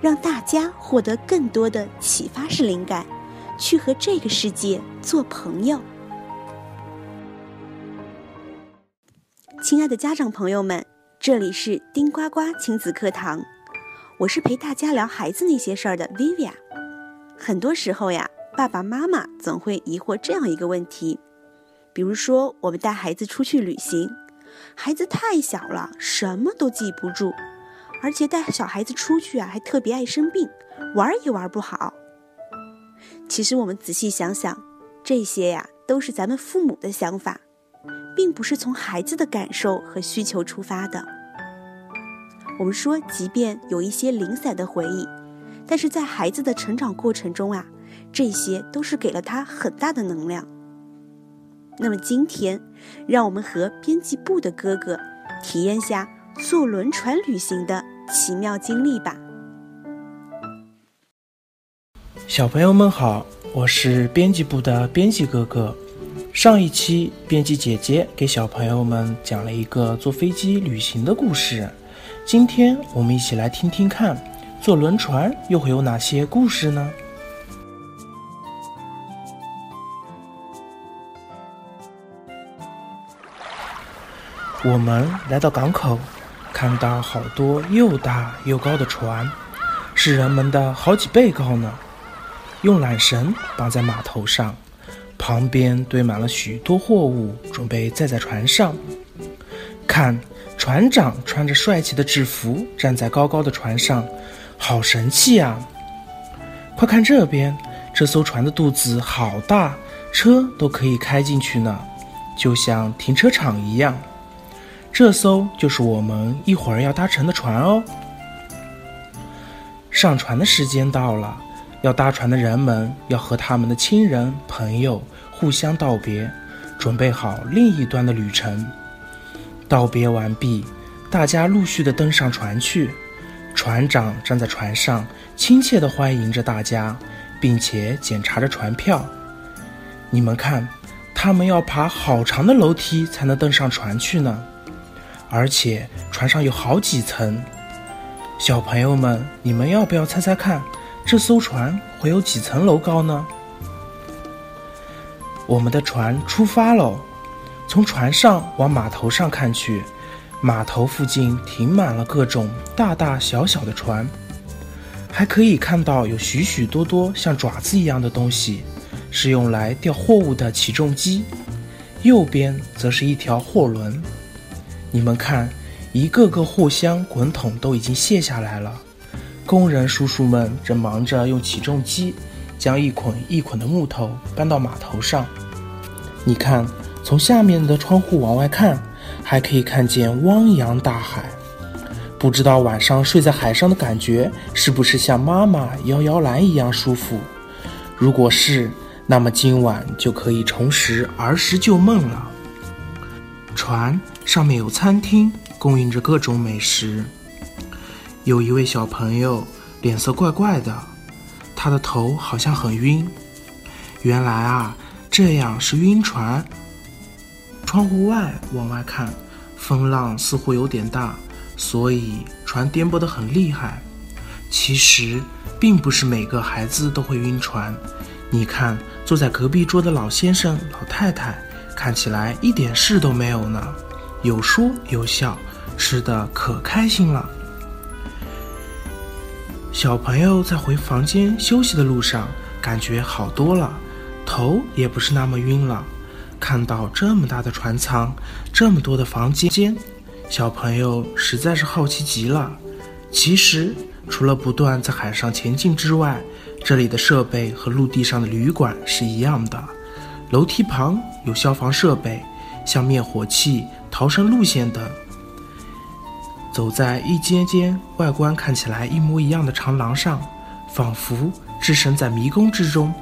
让大家获得更多的启发式灵感。去和这个世界做朋友，亲爱的家长朋友们，这里是丁呱呱亲子课堂，我是陪大家聊孩子那些事儿的 Vivian。很多时候呀，爸爸妈妈总会疑惑这样一个问题，比如说我们带孩子出去旅行，孩子太小了，什么都记不住，而且带小孩子出去啊，还特别爱生病，玩也玩不好。其实我们仔细想想，这些呀都是咱们父母的想法，并不是从孩子的感受和需求出发的。我们说，即便有一些零散的回忆，但是在孩子的成长过程中啊，这些都是给了他很大的能量。那么今天，让我们和编辑部的哥哥体验下坐轮船旅行的奇妙经历吧。小朋友们好，我是编辑部的编辑哥哥。上一期编辑姐姐给小朋友们讲了一个坐飞机旅行的故事，今天我们一起来听听看，坐轮船又会有哪些故事呢？我们来到港口，看到好多又大又高的船，是人们的好几倍高呢。用缆绳绑在码头上，旁边堆满了许多货物，准备载在船上。看，船长穿着帅气的制服站在高高的船上，好神气啊！快看这边，这艘船的肚子好大，车都可以开进去呢，就像停车场一样。这艘就是我们一会儿要搭乘的船哦。上船的时间到了。要搭船的人们要和他们的亲人朋友互相道别，准备好另一端的旅程。道别完毕，大家陆续的登上船去。船长站在船上，亲切的欢迎着大家，并且检查着船票。你们看，他们要爬好长的楼梯才能登上船去呢，而且船上有好几层。小朋友们，你们要不要猜猜看？这艘船会有几层楼高呢？我们的船出发喽！从船上往码头上看去，码头附近停满了各种大大小小的船，还可以看到有许许多多像爪子一样的东西，是用来吊货物的起重机。右边则是一条货轮，你们看，一个个货箱、滚筒都已经卸下来了。工人叔叔们正忙着用起重机将一捆一捆的木头搬到码头上。你看，从下面的窗户往外看，还可以看见汪洋大海。不知道晚上睡在海上的感觉是不是像妈妈摇摇篮一样舒服？如果是，那么今晚就可以重拾儿时旧梦了。船上面有餐厅，供应着各种美食。有一位小朋友脸色怪怪的，他的头好像很晕。原来啊，这样是晕船。窗户外往外看，风浪似乎有点大，所以船颠簸得很厉害。其实，并不是每个孩子都会晕船。你看，坐在隔壁桌的老先生、老太太，看起来一点事都没有呢，有说有笑，吃的可开心了。小朋友在回房间休息的路上，感觉好多了，头也不是那么晕了。看到这么大的船舱，这么多的房间，小朋友实在是好奇极了。其实，除了不断在海上前进之外，这里的设备和陆地上的旅馆是一样的。楼梯旁有消防设备，像灭火器、逃生路线等。走在一间间外观看起来一模一样的长廊上，仿佛置身在迷宫之中。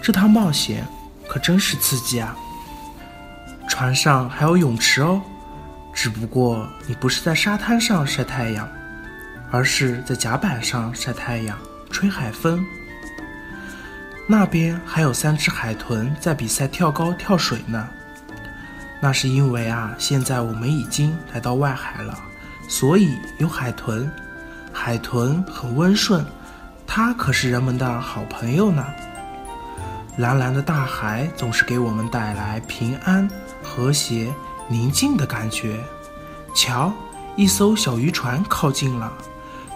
这趟冒险可真是刺激啊！船上还有泳池哦，只不过你不是在沙滩上晒太阳，而是在甲板上晒太阳，吹海风。那边还有三只海豚在比赛跳高跳水呢。那是因为啊，现在我们已经来到外海了，所以有海豚。海豚很温顺，它可是人们的好朋友呢。蓝蓝的大海总是给我们带来平安、和谐、宁静的感觉。瞧，一艘小渔船靠近了，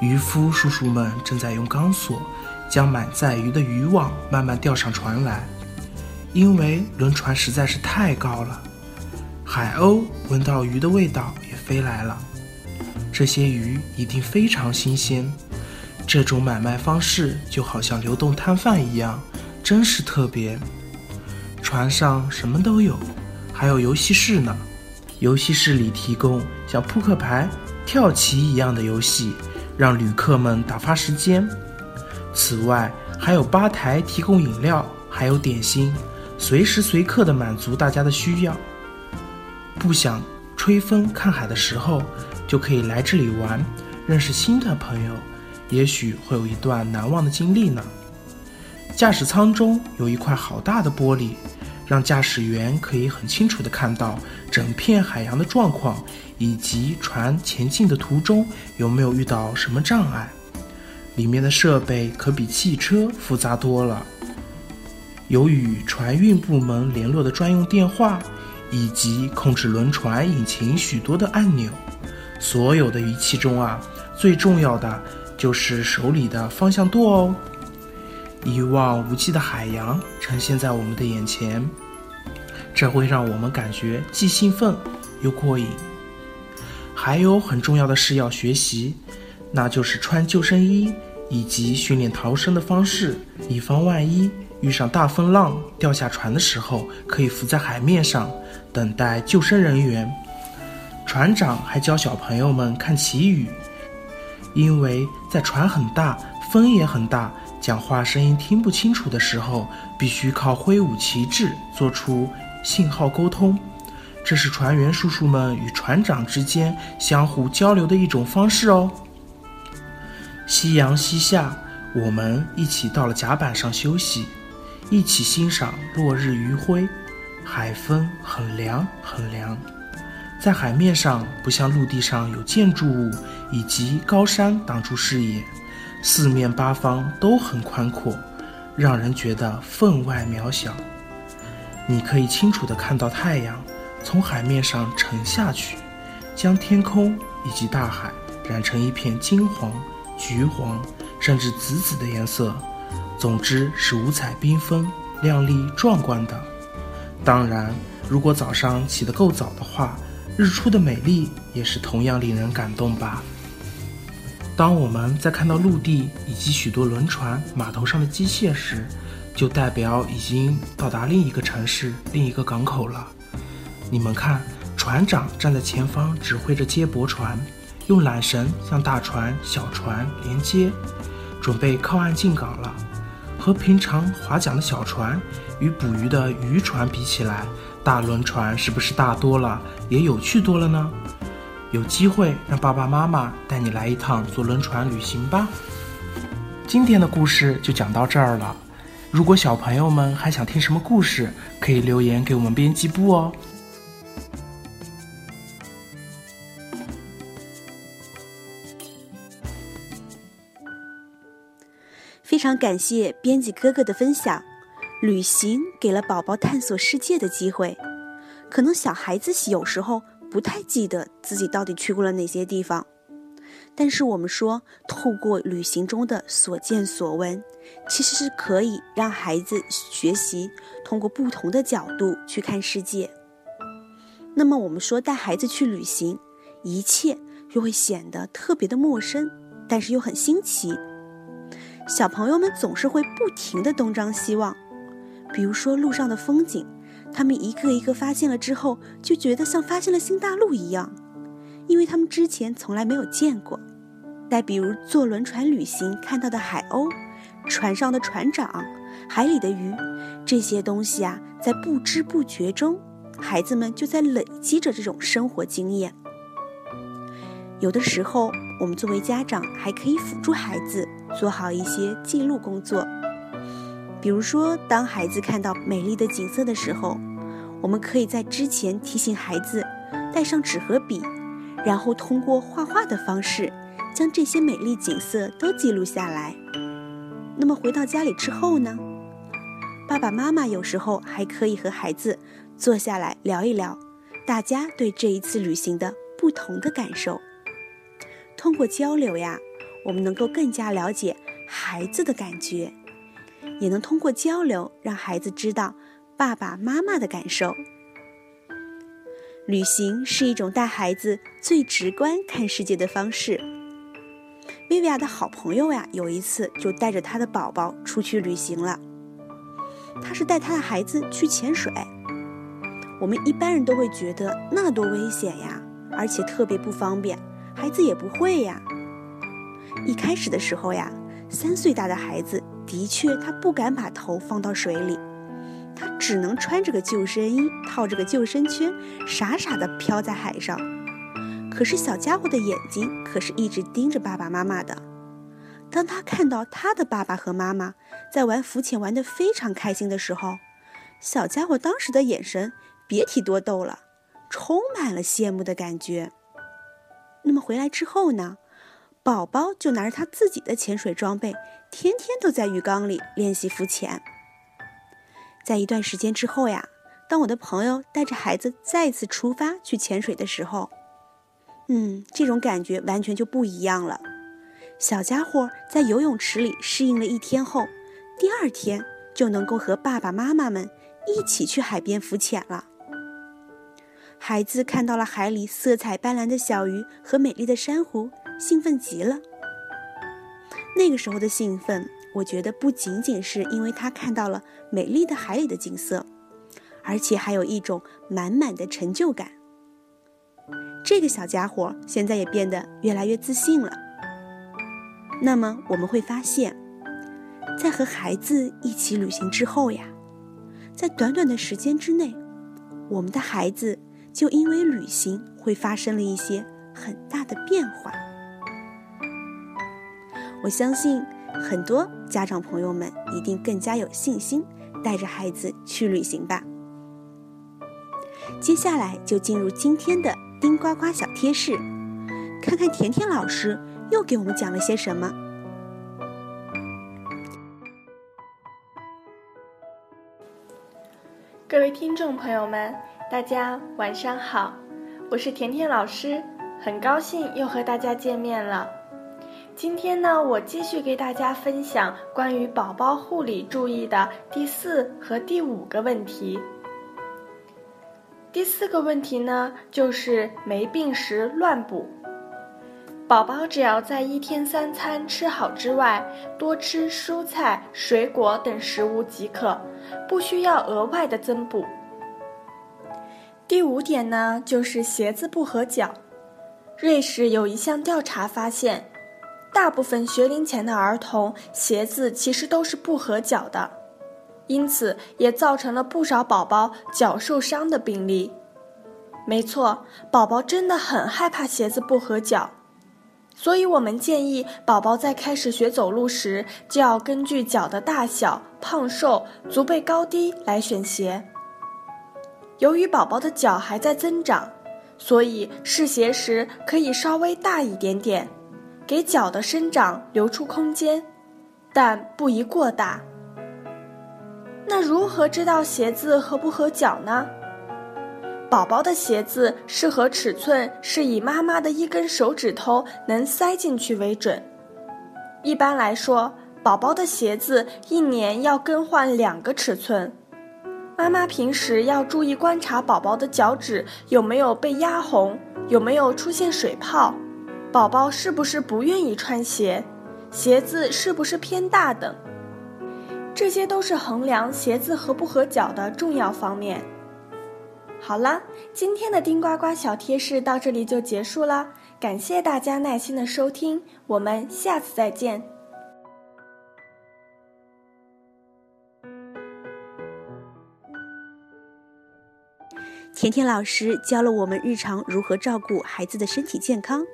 渔夫叔叔们正在用钢索将满载鱼的渔网慢慢吊上船来，因为轮船实在是太高了。海鸥闻到鱼的味道也飞来了，这些鱼一定非常新鲜。这种买卖方式就好像流动摊贩一样，真是特别。船上什么都有，还有游戏室呢。游戏室里提供像扑克牌、跳棋一样的游戏，让旅客们打发时间。此外，还有吧台提供饮料，还有点心，随时随刻地满足大家的需要。不想吹风看海的时候，就可以来这里玩，认识新的朋友，也许会有一段难忘的经历呢。驾驶舱中有一块好大的玻璃，让驾驶员可以很清楚地看到整片海洋的状况，以及船前进的途中有没有遇到什么障碍。里面的设备可比汽车复杂多了，有与船运部门联络的专用电话。以及控制轮船引擎许多的按钮，所有的仪器中啊，最重要的就是手里的方向舵哦。一望无际的海洋呈现在我们的眼前，这会让我们感觉既兴奋又过瘾。还有很重要的事要学习，那就是穿救生衣以及训练逃生的方式，以防万一遇上大风浪掉下船的时候，可以浮在海面上。等待救生人员，船长还教小朋友们看旗语，因为在船很大、风也很大，讲话声音听不清楚的时候，必须靠挥舞旗帜做出信号沟通。这是船员叔叔们与船长之间相互交流的一种方式哦。夕阳西下，我们一起到了甲板上休息，一起欣赏落日余晖。海风很凉很凉，在海面上不像陆地上有建筑物以及高山挡住视野，四面八方都很宽阔，让人觉得分外渺小。你可以清楚地看到太阳从海面上沉下去，将天空以及大海染成一片金黄、橘黄，甚至紫紫的颜色。总之是五彩缤纷、亮丽壮观的。当然，如果早上起得够早的话，日出的美丽也是同样令人感动吧。当我们在看到陆地以及许多轮船、码头上的机械时，就代表已经到达另一个城市、另一个港口了。你们看，船长站在前方指挥着接驳船，用缆绳将大船、小船连接，准备靠岸进港了。和平常划桨的小船与捕鱼的渔船比起来，大轮船是不是大多了，也有趣多了呢？有机会让爸爸妈妈带你来一趟坐轮船旅行吧。今天的故事就讲到这儿了。如果小朋友们还想听什么故事，可以留言给我们编辑部哦。非常感谢编辑哥哥的分享。旅行给了宝宝探索世界的机会。可能小孩子有时候不太记得自己到底去过了哪些地方，但是我们说，透过旅行中的所见所闻，其实是可以让孩子学习通过不同的角度去看世界。那么我们说，带孩子去旅行，一切又会显得特别的陌生，但是又很新奇。小朋友们总是会不停地东张西望，比如说路上的风景，他们一个一个发现了之后，就觉得像发现了新大陆一样，因为他们之前从来没有见过。再比如坐轮船旅行看到的海鸥，船上的船长、海里的鱼，这些东西啊，在不知不觉中，孩子们就在累积着这种生活经验。有的时候，我们作为家长还可以辅助孩子做好一些记录工作，比如说，当孩子看到美丽的景色的时候，我们可以在之前提醒孩子带上纸和笔，然后通过画画的方式。将这些美丽景色都记录下来。那么回到家里之后呢？爸爸妈妈有时候还可以和孩子坐下来聊一聊，大家对这一次旅行的不同的感受。通过交流呀，我们能够更加了解孩子的感觉，也能通过交流让孩子知道爸爸妈妈的感受。旅行是一种带孩子最直观看世界的方式。薇薇娅的好朋友呀，有一次就带着她的宝宝出去旅行了。她是带她的孩子去潜水。我们一般人都会觉得那多危险呀，而且特别不方便，孩子也不会呀。一开始的时候呀，三岁大的孩子的确他不敢把头放到水里，他只能穿着个救生衣，套着个救生圈，傻傻的漂在海上。可是小家伙的眼睛可是一直盯着爸爸妈妈的。当他看到他的爸爸和妈妈在玩浮潜，玩得非常开心的时候，小家伙当时的眼神别提多逗了，充满了羡慕的感觉。那么回来之后呢，宝宝就拿着他自己的潜水装备，天天都在浴缸里练习浮潜。在一段时间之后呀，当我的朋友带着孩子再次出发去潜水的时候，嗯，这种感觉完全就不一样了。小家伙在游泳池里适应了一天后，第二天就能够和爸爸妈妈们一起去海边浮潜了。孩子看到了海里色彩斑斓的小鱼和美丽的珊瑚，兴奋极了。那个时候的兴奋，我觉得不仅仅是因为他看到了美丽的海里的景色，而且还有一种满满的成就感。这个小家伙现在也变得越来越自信了。那么我们会发现，在和孩子一起旅行之后呀，在短短的时间之内，我们的孩子就因为旅行会发生了一些很大的变化。我相信很多家长朋友们一定更加有信心带着孩子去旅行吧。接下来就进入今天的。丁呱呱小贴士，看看甜甜老师又给我们讲了些什么。各位听众朋友们，大家晚上好，我是甜甜老师，很高兴又和大家见面了。今天呢，我继续给大家分享关于宝宝护理注意的第四和第五个问题。第四个问题呢，就是没病时乱补。宝宝只要在一天三餐吃好之外，多吃蔬菜、水果等食物即可，不需要额外的增补。第五点呢，就是鞋子不合脚。瑞士有一项调查发现，大部分学龄前的儿童鞋子其实都是不合脚的。因此，也造成了不少宝宝脚受伤的病例。没错，宝宝真的很害怕鞋子不合脚，所以我们建议宝宝在开始学走路时，就要根据脚的大小、胖瘦、足背高低来选鞋。由于宝宝的脚还在增长，所以试鞋时可以稍微大一点点，给脚的生长留出空间，但不宜过大。那如何知道鞋子合不合脚呢？宝宝的鞋子适合尺寸是以妈妈的一根手指头能塞进去为准。一般来说，宝宝的鞋子一年要更换两个尺寸。妈妈平时要注意观察宝宝的脚趾有没有被压红，有没有出现水泡，宝宝是不是不愿意穿鞋，鞋子是不是偏大等，这些都是衡量鞋子合不合脚的重要方面。好啦，今天的丁呱呱小贴士到这里就结束啦，感谢大家耐心的收听，我们下次再见。甜甜老师教了我们日常如何照顾孩子的身体健康。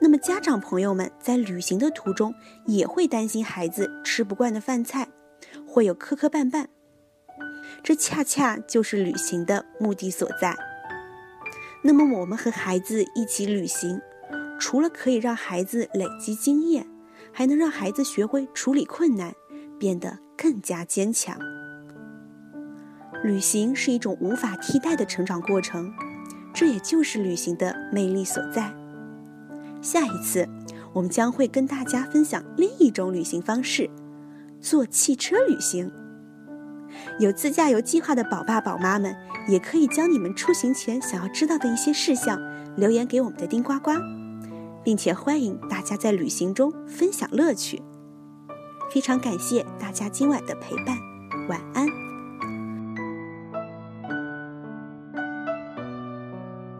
那么，家长朋友们在旅行的途中也会担心孩子吃不惯的饭菜，会有磕磕绊绊。这恰恰就是旅行的目的所在。那么，我们和孩子一起旅行，除了可以让孩子累积经验，还能让孩子学会处理困难，变得更加坚强。旅行是一种无法替代的成长过程，这也就是旅行的魅力所在。下一次，我们将会跟大家分享另一种旅行方式——坐汽车旅行。有自驾游计划的宝爸宝妈们，也可以将你们出行前想要知道的一些事项留言给我们的丁呱呱，并且欢迎大家在旅行中分享乐趣。非常感谢大家今晚的陪伴，晚安。